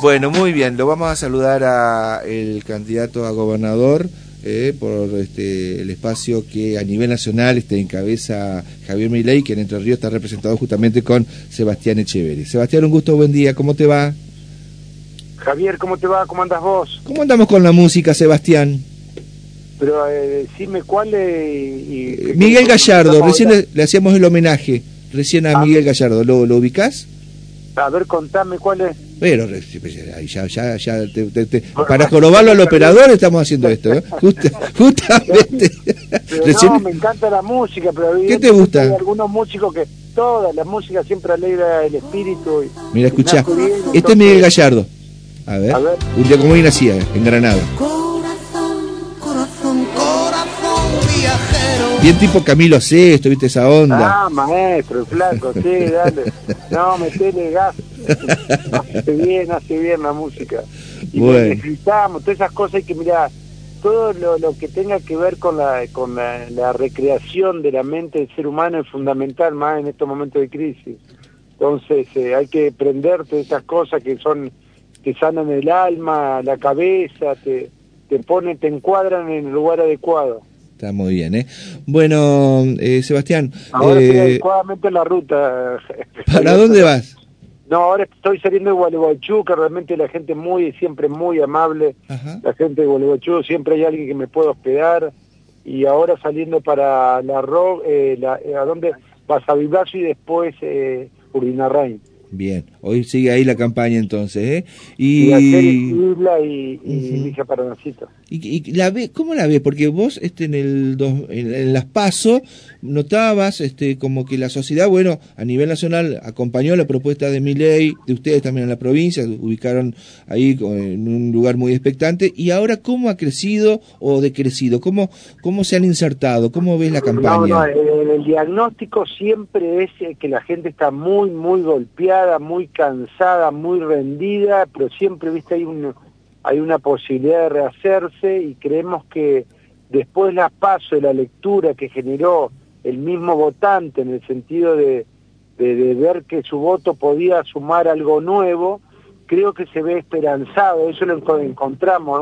Bueno, muy bien, lo vamos a saludar a el candidato a gobernador eh, por este, el espacio que a nivel nacional este, encabeza Javier Milei, que en Entre Ríos está representado justamente con Sebastián Echeverri. Sebastián, un gusto, buen día, ¿cómo te va? Javier, ¿cómo te va? ¿Cómo andas vos? ¿Cómo andamos con la música, Sebastián? Pero eh, decime cuál es... Y, Miguel Gallardo, recién le, hacíamos el homenaje, recién a ah. Miguel Gallardo, ¿lo, lo ubicás? A ver, contame cuál es. Pero ya, ya, ya, para jorobarlo al operador estamos haciendo esto, ¿eh? justamente. no, me encanta la música, pero ¿qué te gusta? Hay algunos músicos que toda la música siempre alegra el espíritu. Mira, escucha, este es Miguel Gallardo. A ver, un día como hoy nacía, en Granada. Bien tipo Camilo Sesto, ¿viste esa onda? Ah, maestro, flaco, sí, dale. No, metele gas. Hace bien, hace bien la música. Y necesitamos, todas esas cosas hay que mirar. Todo lo, que tenga que ver con la con la, recreación de la mente del ser humano es fundamental más en estos momentos de crisis. Entonces eh, hay que prenderte esas cosas que son que sanan el alma, la cabeza, te, te ponen, te encuadran en el lugar adecuado. Está muy bien, ¿eh? Bueno, eh, Sebastián. Ahora estoy eh, adecuadamente en la ruta. ¿Para dónde vas? No, ahora estoy saliendo de Gualeguaychú, que realmente la gente muy, siempre muy amable. La gente de Gualeguaychú, siempre hay alguien que me puede hospedar. Y ahora saliendo para la Ro, eh, la, ¿a dónde? Vas a Vivacio y después eh, Urdinarrain. Bien, hoy sigue ahí la campaña entonces, ¿eh? Y, y Isla y, y ¿Y, la ve, cómo la ves? Porque vos este, en, el en, las PASO notabas este, como que la sociedad, bueno, a nivel nacional acompañó la propuesta de mi ley, de ustedes también en la provincia, ubicaron ahí en un lugar muy expectante, y ahora cómo ha crecido o decrecido, cómo, cómo se han insertado, cómo ves la campaña. No, no, el, el diagnóstico siempre es que la gente está muy, muy golpeada, muy cansada, muy rendida, pero siempre, viste, hay un hay una posibilidad de rehacerse y creemos que después la paso de la lectura que generó el mismo votante en el sentido de, ver que su voto podía sumar algo nuevo, creo que se ve esperanzado, eso lo encontramos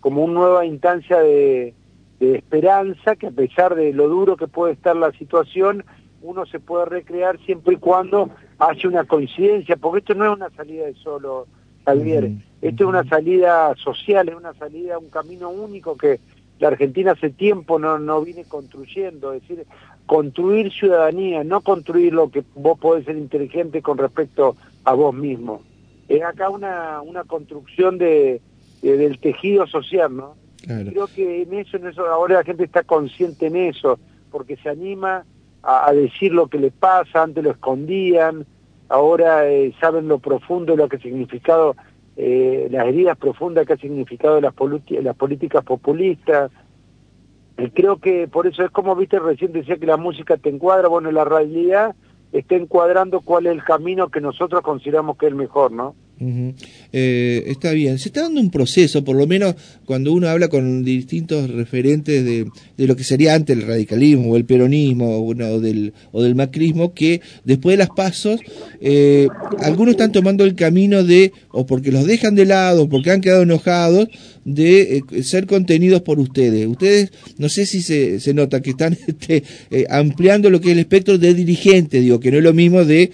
como una nueva instancia de, de esperanza que a pesar de lo duro que puede estar la situación, uno se puede recrear siempre y cuando haya una coincidencia, porque esto no es una salida de solo, Javier. Esto es una salida social, es una salida, un camino único que la Argentina hace tiempo no, no viene construyendo, es decir, construir ciudadanía, no construir lo que vos podés ser inteligente con respecto a vos mismo. Es acá una, una construcción de, del tejido social, ¿no? Creo que en eso, en eso, ahora la gente está consciente en eso, porque se anima a, a decir lo que le pasa, antes lo escondían, ahora eh, saben lo profundo, lo que ha significado, eh, las heridas profundas que ha significado las, las políticas populistas. Y creo que por eso es como, viste, recién decía que la música te encuadra, bueno, la realidad está encuadrando cuál es el camino que nosotros consideramos que es el mejor, ¿no? Eh, está bien, se está dando un proceso, por lo menos cuando uno habla con distintos referentes de, de lo que sería antes el radicalismo o el peronismo o, del, o del macrismo, que después de las pasos, eh, algunos están tomando el camino de, o porque los dejan de lado, porque han quedado enojados, de eh, ser contenidos por ustedes. Ustedes, no sé si se, se nota que están este, ampliando lo que es el espectro de dirigentes, digo, que no es lo mismo de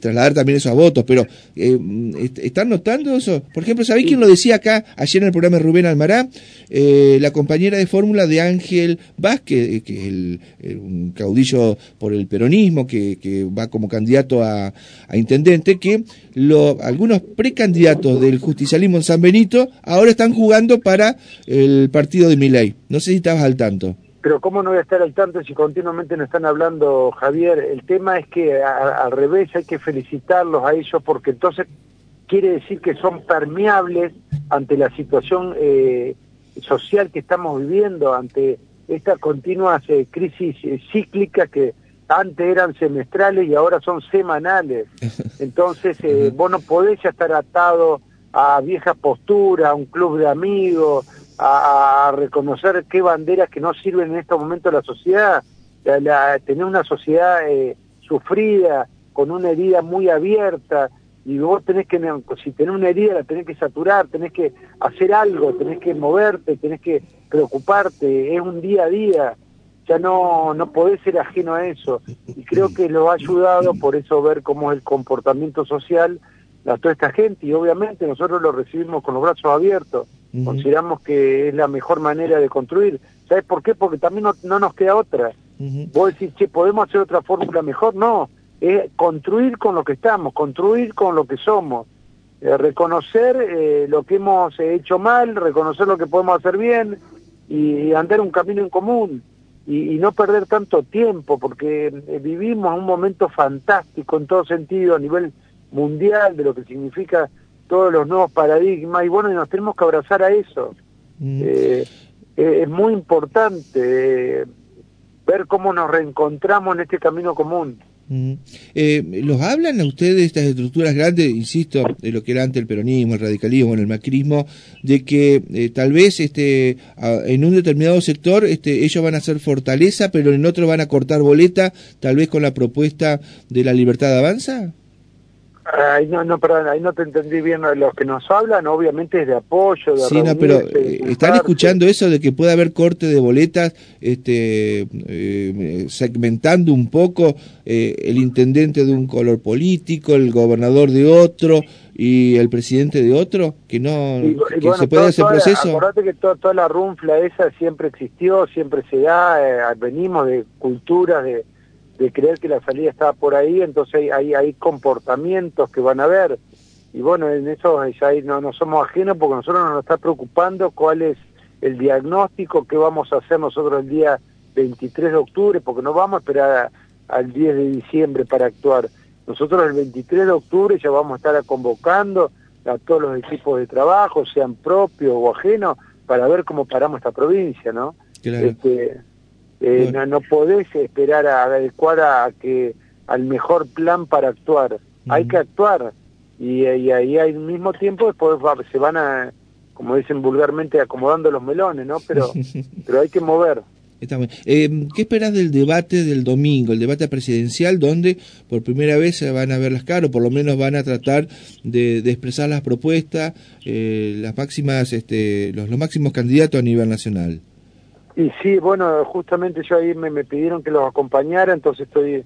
trasladar también eso a votos, pero este, ¿Están notando eso? Por ejemplo, ¿sabéis quién lo decía acá ayer en el programa de Rubén Almará? Eh, la compañera de fórmula de Ángel Vázquez, eh, que es el, un caudillo por el peronismo, que, va como candidato a, intendente, que lo, algunos precandidatos del justicialismo en San Benito ahora están jugando para el partido de Miley. No sé si estabas al tanto pero ¿cómo no voy a estar al tanto si continuamente nos están hablando, Javier? El tema es que al revés hay que felicitarlos a ellos porque entonces quiere decir que son permeables ante la situación eh, social que estamos viviendo, ante esta continua eh, crisis eh, cíclica que antes eran semestrales y ahora son semanales. Entonces, vos no podés ya estar atado a vieja postura, a un club de amigos, a, reconocer qué banderas que no sirven en estos momentos a la sociedad, tener una sociedad sufrida, con una herida muy abierta, y vos tenés que, si tenés una herida, la tenés que saturar, tenés que hacer algo, tenés que moverte, tenés que preocuparte, es un día a día, ya no, no podés ser ajeno a eso. Y creo que lo ha ayudado por eso ver cómo es el comportamiento social de toda esta gente, y obviamente nosotros lo recibimos con los brazos abiertos, consideramos que es la mejor manera de construir. ¿Sabes por qué? Porque también no, nos queda otra. Vos decís, che, ¿podemos hacer otra fórmula mejor? No, es construir con lo que estamos, construir con lo que somos, eh, reconocer eh, lo que hemos hecho mal, reconocer lo que podemos hacer bien y, andar un camino en común y, no perder tanto tiempo porque eh, vivimos un momento fantástico en todo sentido a nivel mundial de lo que significa todos los nuevos paradigmas y bueno, nos tenemos que abrazar a eso. Mm. es muy importante ver cómo nos reencontramos en este camino común. Eh, ¿Los hablan a ustedes estas estructuras grandes, insisto, de lo que era antes el peronismo, el radicalismo, el macrismo, de que eh, tal vez este, en un determinado sector este, ellos van a ser fortaleza, pero en otro van a cortar boleta, tal vez con la propuesta de la libertad de avanza? Ahí no, no, perdón, ahí no te entendí bien. Los que nos hablan, obviamente, es de apoyo. De sí, no, pero eh, ¿están escuchando eso de que puede haber corte de boletas, este, eh, segmentando un poco eh, el intendente de un color político, el gobernador de otro y el presidente de otro? ¿Que no que se puede hacer proceso? Acordate que toda la runfla esa siempre existió, siempre se da. venimos de culturas de de creer que la salida estaba por ahí, entonces hay, hay comportamientos que van a haber. Y bueno, en eso ya no, no somos ajenos porque nosotros nos está preocupando cuál es el diagnóstico que vamos a hacer nosotros el día 23 de octubre, porque no vamos a esperar al 10 de diciembre para actuar. Nosotros el 23 de octubre ya vamos a estar convocando a todos los equipos de trabajo, sean propios o ajenos, para ver cómo paramos esta provincia, ¿no? Este, eh, no, no, podés esperar a adecuar a, que al mejor plan para actuar. Hay que actuar y, ahí al mismo tiempo después se van a, como dicen vulgarmente, acomodando los melones, ¿no? Pero, pero hay que mover. Está eh, ¿Qué esperas del debate del domingo, el debate presidencial, donde por primera vez se van a ver las caras, o por lo menos van a tratar de, expresar las propuestas, eh, las máximas, este, los, los máximos candidatos a nivel nacional? Y sí, bueno, justamente yo ahí me, pidieron que los acompañara, entonces estoy...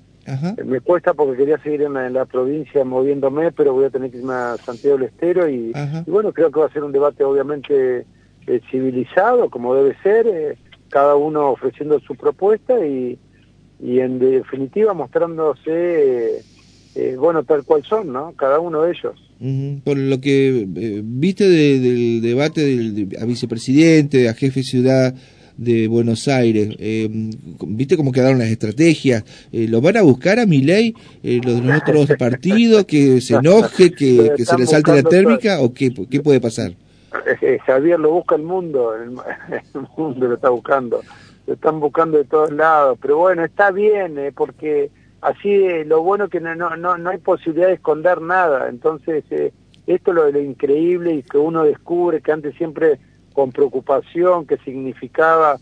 Me cuesta porque quería seguir en la, provincia moviéndome, pero voy a tener que irme a Santiago del Estero y, bueno, creo que va a ser un debate obviamente eh, civilizado, como debe ser, eh, cada uno ofreciendo su propuesta y, y en definitiva mostrándose, eh, bueno, tal cual son, ¿no? Cada uno de ellos. Por lo que viste del debate del a vicepresidente, a jefe de ciudad, de Buenos Aires. Eh, ¿Viste cómo quedaron las estrategias? Eh, ¿Lo van a buscar a mi ley eh, los de los otros partidos? ¿Que se enoje? ¿Que, se le salte la térmica? ¿O qué, qué puede pasar? Javier lo busca el mundo, el, mundo lo está buscando, lo están buscando de todos lados, pero bueno, está bien, porque así lo bueno que no, no, no hay posibilidad de esconder nada, entonces esto es lo, lo increíble y que uno descubre que antes siempre con preocupación que significaba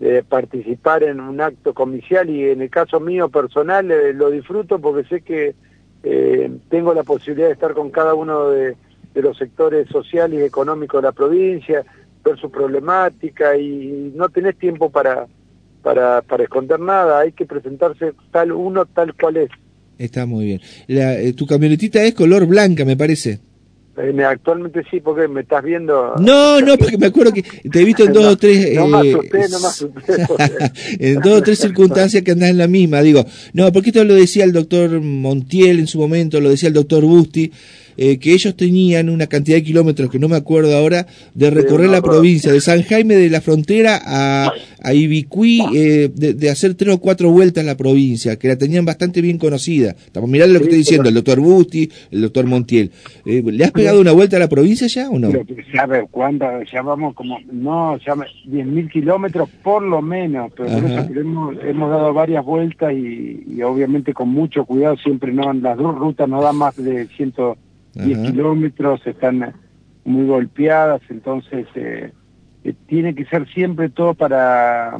eh, participar en un acto comicial y en el caso mío personal eh, lo disfruto porque sé que eh, tengo la posibilidad de estar con cada uno de, los sectores sociales y económicos de la provincia, ver su problemática y no tenés tiempo para, para, para esconder nada, hay que presentarse tal uno tal cual es. Está muy bien. La, tu camionetita es color blanca, me parece. Eh, actualmente sí, porque me estás viendo. No, no, porque me acuerdo que te he visto en dos o tres. no me asusté, no me asusté. en dos o tres circunstancias que andás en la misma. Digo, no, porque esto lo decía el doctor Montiel en su momento, lo decía el doctor Busti. Eh, que ellos tenían una cantidad de kilómetros que no me acuerdo ahora de recorrer la provincia de San Jaime de la Frontera a, a Ibicuí, eh, de, hacer tres o cuatro vueltas en la provincia, que la tenían bastante bien conocida. Estamos mirando lo que estoy diciendo, el doctor Busti, el doctor Montiel. Eh, ¿Le has pegado una vuelta a la provincia ya o no? ¿Sabe cuándo? Ya vamos como, no, ya 10.000 kilómetros por lo menos, pero hemos, hemos, dado varias vueltas y, y, obviamente con mucho cuidado, siempre no, las dos rutas no dan más de 100 10 kilómetros, están muy golpeadas, entonces eh, eh, tiene que ser siempre todo para,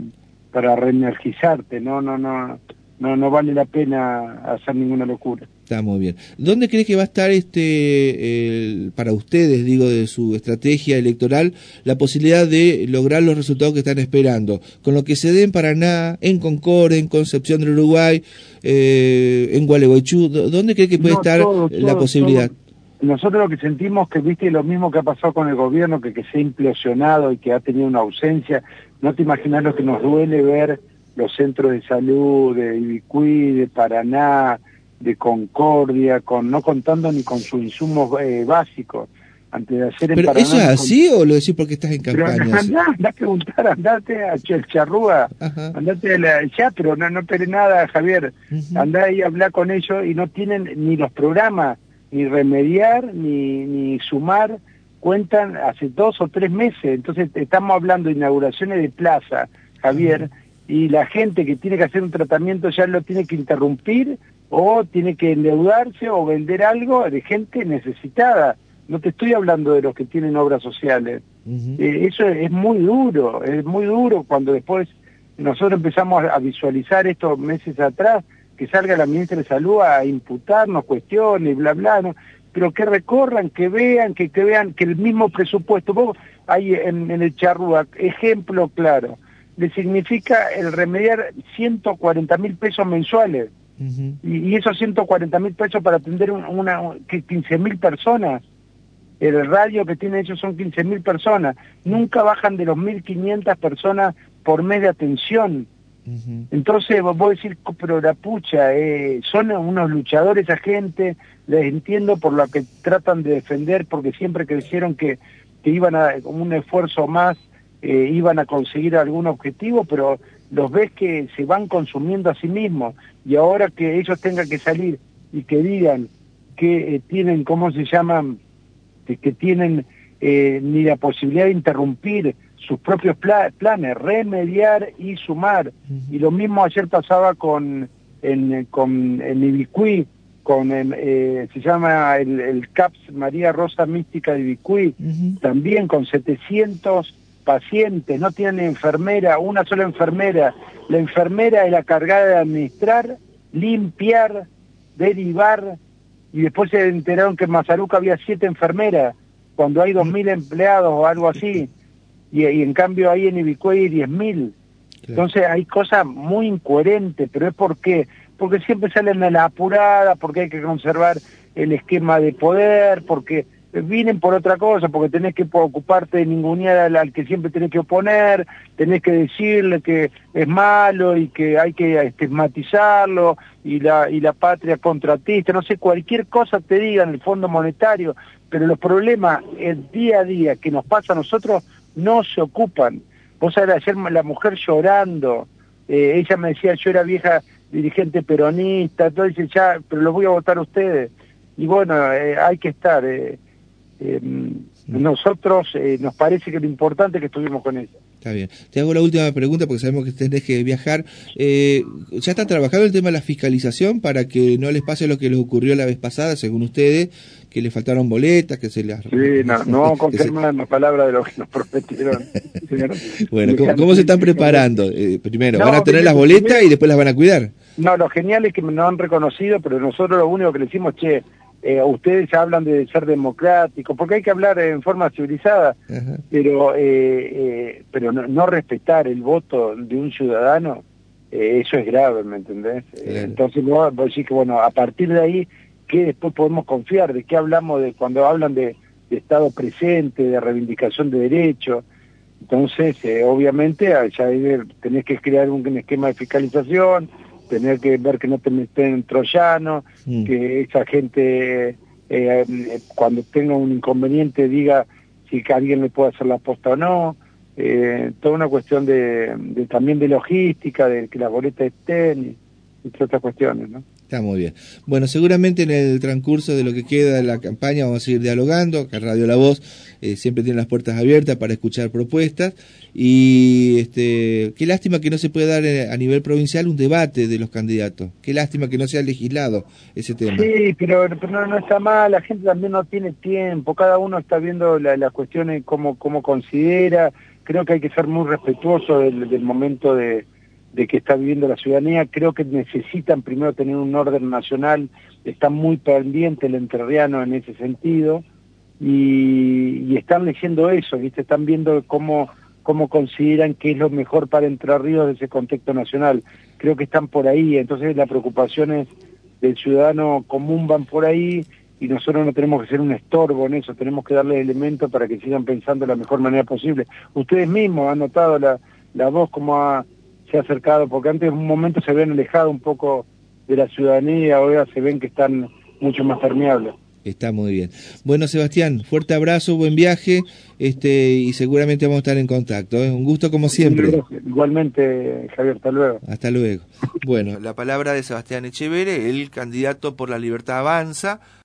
para reenergizarte, no, no, no, no, no vale la pena hacer ninguna locura. Está muy bien. ¿Dónde crees que va a estar este para ustedes, digo, de su estrategia electoral, la posibilidad de lograr los resultados que están esperando? Con lo que se dé en Paraná, en Concord, en Concepción del Uruguay, eh, en Gualeguaychú, ¿dónde cree que puede estar la posibilidad? Nosotros lo que sentimos que, viste, lo mismo que ha pasado con el gobierno, que, que se ha implosionado y que ha tenido una ausencia, no te imaginas lo que nos duele ver los centros de salud de Ibicuí, de Paraná, de Concordia, con no contando ni con sus insumos eh, básicos. Antes de hacer ¿Pero eso es así o lo decís porque estás en campaña? Andá, andá a preguntar, andate a Charrúa, andate a la, ya, pero no, no nada, Javier. Andá ahí a hablar con ellos y no tienen ni los programas, ni remediar, ni, ni sumar, cuentan hace dos o tres meses. Entonces estamos hablando de inauguraciones de plaza, Javier, y la gente que tiene que hacer un tratamiento ya lo tiene que interrumpir o tiene que endeudarse o vender algo de gente necesitada. No te estoy hablando de los que tienen obras sociales. Eh, eso es, muy duro, es muy duro cuando después nosotros empezamos a, visualizar estos meses atrás, que salga la ministra de Salud a imputarnos cuestiones, bla, bla, ¿no? pero que recorran, que vean, que, que vean que el mismo presupuesto, vos hay en, en el Charrúa, ejemplo claro, le significa el remediar 140 mil pesos mensuales. y, esos 140 mil pesos para atender una, 15 mil personas. El radio que tienen ellos son 15 mil personas. Nunca bajan de los 1.500 personas por mes de atención. Entonces vos, vos decís, pero la pucha, eh, son unos luchadores esa gente, les entiendo por lo que tratan de defender, porque siempre crecieron que, que iban a un esfuerzo más eh, iban a conseguir algún objetivo, pero los ves que se van consumiendo a sí mismos y ahora que ellos tengan que salir y que digan que eh, tienen, ¿cómo se llaman? Que, tienen eh, ni la posibilidad de interrumpir sus propios planes, remediar y sumar. Y lo mismo ayer pasaba con en, con en Ibicuí, con se llama el, CAPS María Rosa Mística de Ibicuí, también con 700 pacientes, no tienen enfermera, una sola enfermera. La enfermera es la cargada de administrar, limpiar, derivar, y después se enteraron que en Mazaruca había siete enfermeras, cuando hay dos mil empleados o algo así, y, en cambio ahí en Ibicuay hay diez mil. Entonces hay cosas muy incoherentes, pero es porque porque siempre salen a la apurada, porque hay que conservar el esquema de poder, porque vienen por otra cosa, porque tenés que ocuparte de ningunear al, que siempre tenés que oponer, tenés que decirle que es malo y que hay que estigmatizarlo y la, y la patria contratista, no sé, cualquier cosa te diga en el Fondo Monetario, pero los problemas el día a día que nos pasa a nosotros no se ocupan. Vos sabés, ayer la mujer llorando, eh, ella me decía, yo era vieja dirigente peronista, todo dice, ya, pero los voy a votar a ustedes. Y bueno, eh, hay que estar... Eh, nosotros nos parece que lo importante es que estuvimos con ella. Está bien. Te hago la última pregunta porque sabemos que tenés que viajar. Eh, ¿Ya está trabajando el tema de la fiscalización para que no les pase lo que les ocurrió la vez pasada, según ustedes, que les faltaron boletas, que se les... Sí, no, no vamos a confirmar la palabra de lo que nos prometieron. bueno, ¿cómo, se están preparando? Eh, primero, ¿van a tener las boletas y después las van a cuidar? No, lo genial es que nos han reconocido, pero nosotros lo único que le decimos, che, eh, ustedes hablan de ser democráticos, porque hay que hablar en forma civilizada, pero eh, eh, pero no, respetar el voto de un ciudadano, eso es grave, ¿me entendés? entonces vos, vos decís que, bueno, a partir de ahí, ¿qué después podemos confiar? ¿De qué hablamos de cuando hablan de, Estado presente, de reivindicación de derechos? Entonces, obviamente, ya tenés que crear un esquema de fiscalización, tener que ver que no te meten troyanos, mm. que esa gente eh, cuando tenga un inconveniente diga si alguien le puede hacer la posta o no, eh, toda una cuestión de, también de logística, de que las boletas estén y, y otras cuestiones, ¿no? Está muy bien. Bueno, seguramente en el transcurso de lo que queda de la campaña vamos a seguir dialogando, que Radio La Voz eh, siempre tiene las puertas abiertas para escuchar propuestas y este, qué lástima que no se pueda dar eh, a nivel provincial un debate de los candidatos. Qué lástima que no sea legislado ese tema. Sí, pero, no, está mal, la gente también no tiene tiempo, cada uno está viendo las la cuestiones como, como considera, creo que hay que ser muy respetuoso del momento de de que está viviendo la ciudadanía. Creo que necesitan primero tener un orden nacional, está muy pendiente el entrerriano en ese sentido, y, están leyendo eso, ¿viste? están viendo cómo, cómo consideran que es lo mejor para Entre Ríos de ese contexto nacional. Creo que están por ahí, entonces las preocupaciones del ciudadano común van por ahí y nosotros no tenemos que ser un estorbo en eso, tenemos que darle elementos para que sigan pensando de la mejor manera posible. Ustedes mismos han notado la, la voz como se ha acercado, porque antes en un momento se habían alejado un poco de la ciudadanía, ahora se ven que están mucho más permeables. Está muy bien. Bueno, Sebastián, fuerte abrazo, buen viaje, este y seguramente vamos a estar en contacto. ¿eh? Un gusto como siempre. Igualmente, Javier, hasta luego. Hasta luego. Bueno, la palabra de Sebastián Echevere, el candidato por la libertad avanza.